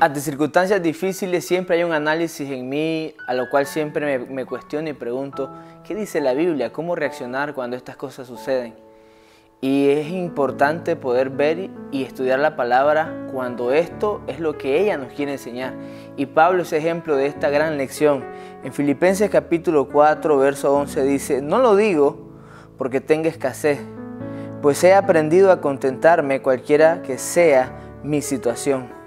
Ante circunstancias difíciles siempre hay un análisis en mí a lo cual siempre me, cuestiono y pregunto, ¿qué dice la Biblia? ¿Cómo reaccionar cuando estas cosas suceden? Y es importante poder ver y estudiar la palabra cuando esto es lo que ella nos quiere enseñar. Y Pablo es ejemplo de esta gran lección. En Filipenses capítulo 4, verso 11 dice, no lo digo porque tenga escasez, pues he aprendido a contentarme cualquiera que sea mi situación.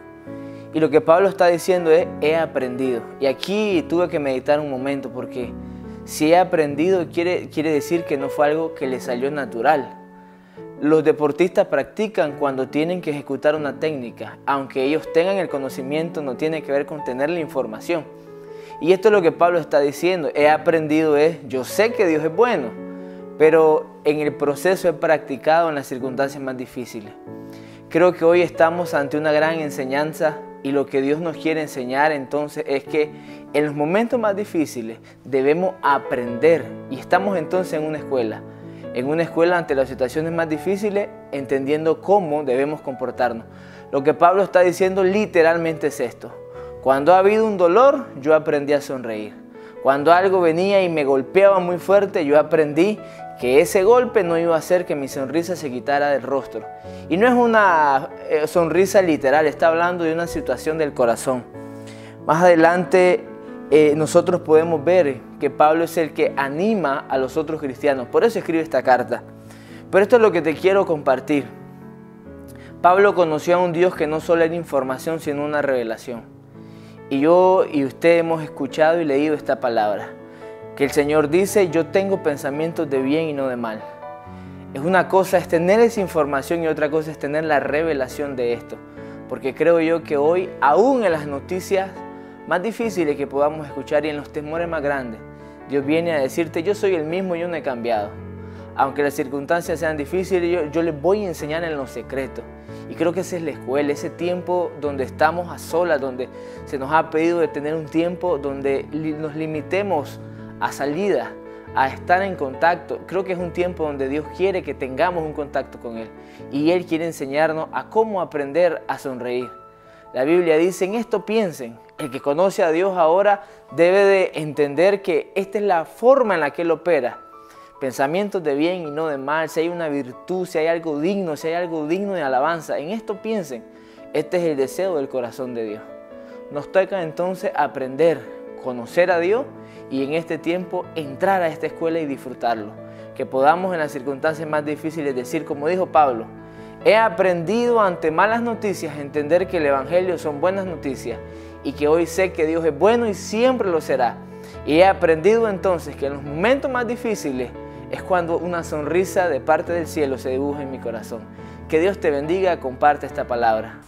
Y lo que Pablo está diciendo es, he aprendido. Y aquí tuve que meditar un momento porque si he aprendido quiere, quiere decir que no fue algo que le salió natural. Los deportistas practican cuando tienen que ejecutar una técnica. Aunque ellos tengan el conocimiento, no tiene que ver con tener la información. Y esto es lo que Pablo está diciendo. He aprendido es, yo sé que Dios es bueno, pero en el proceso he practicado en las circunstancias más difíciles. Creo que hoy estamos ante una gran enseñanza y lo que Dios nos quiere enseñar entonces es que en los momentos más difíciles debemos aprender y estamos entonces en una escuela. En una escuela ante las situaciones más difíciles entendiendo cómo debemos comportarnos. Lo que Pablo está diciendo literalmente es esto. Cuando ha habido un dolor, yo aprendí a sonreír. Cuando algo venía y me golpeaba muy fuerte, yo aprendí que ese golpe no iba a hacer que mi sonrisa se quitara del rostro. Y no es una eh, sonrisa literal, está hablando de una situación del corazón. Más adelante eh, nosotros podemos ver que Pablo es el que anima a los otros cristianos. Por eso escribe esta carta. Pero esto es lo que te quiero compartir. Pablo conoció a un Dios que no solo era información, sino una revelación. Y yo y usted hemos escuchado y leído esta palabra, que el Señor dice, yo tengo pensamientos de bien y no de mal. Es una cosa es tener esa información y otra cosa es tener la revelación de esto. Porque creo yo que hoy, aún en las noticias más difíciles que podamos escuchar y en los temores más grandes, Dios viene a decirte, yo soy el mismo y yo no he cambiado. Aunque las circunstancias sean difíciles, yo, yo les voy a enseñar en los secretos. Y creo que esa es la escuela, ese tiempo donde estamos a solas, donde se nos ha pedido de tener un tiempo donde nos limitemos a salida, a estar en contacto. Creo que es un tiempo donde Dios quiere que tengamos un contacto con Él. Y Él quiere enseñarnos a cómo aprender a sonreír. La Biblia dice, en esto piensen, el que conoce a Dios ahora debe de entender que esta es la forma en la que Él opera pensamientos de bien y no de mal, si hay una virtud, si hay algo digno, si hay algo digno de alabanza. En esto piensen, este es el deseo del corazón de Dios. Nos toca entonces aprender, conocer a Dios y en este tiempo entrar a esta escuela y disfrutarlo. Que podamos en las circunstancias más difíciles decir, como dijo Pablo, he aprendido ante malas noticias entender que el Evangelio son buenas noticias y que hoy sé que Dios es bueno y siempre lo será. Y he aprendido entonces que en los momentos más difíciles es cuando una sonrisa de parte del cielo se dibuja en mi corazón. Que Dios te bendiga, comparte esta palabra.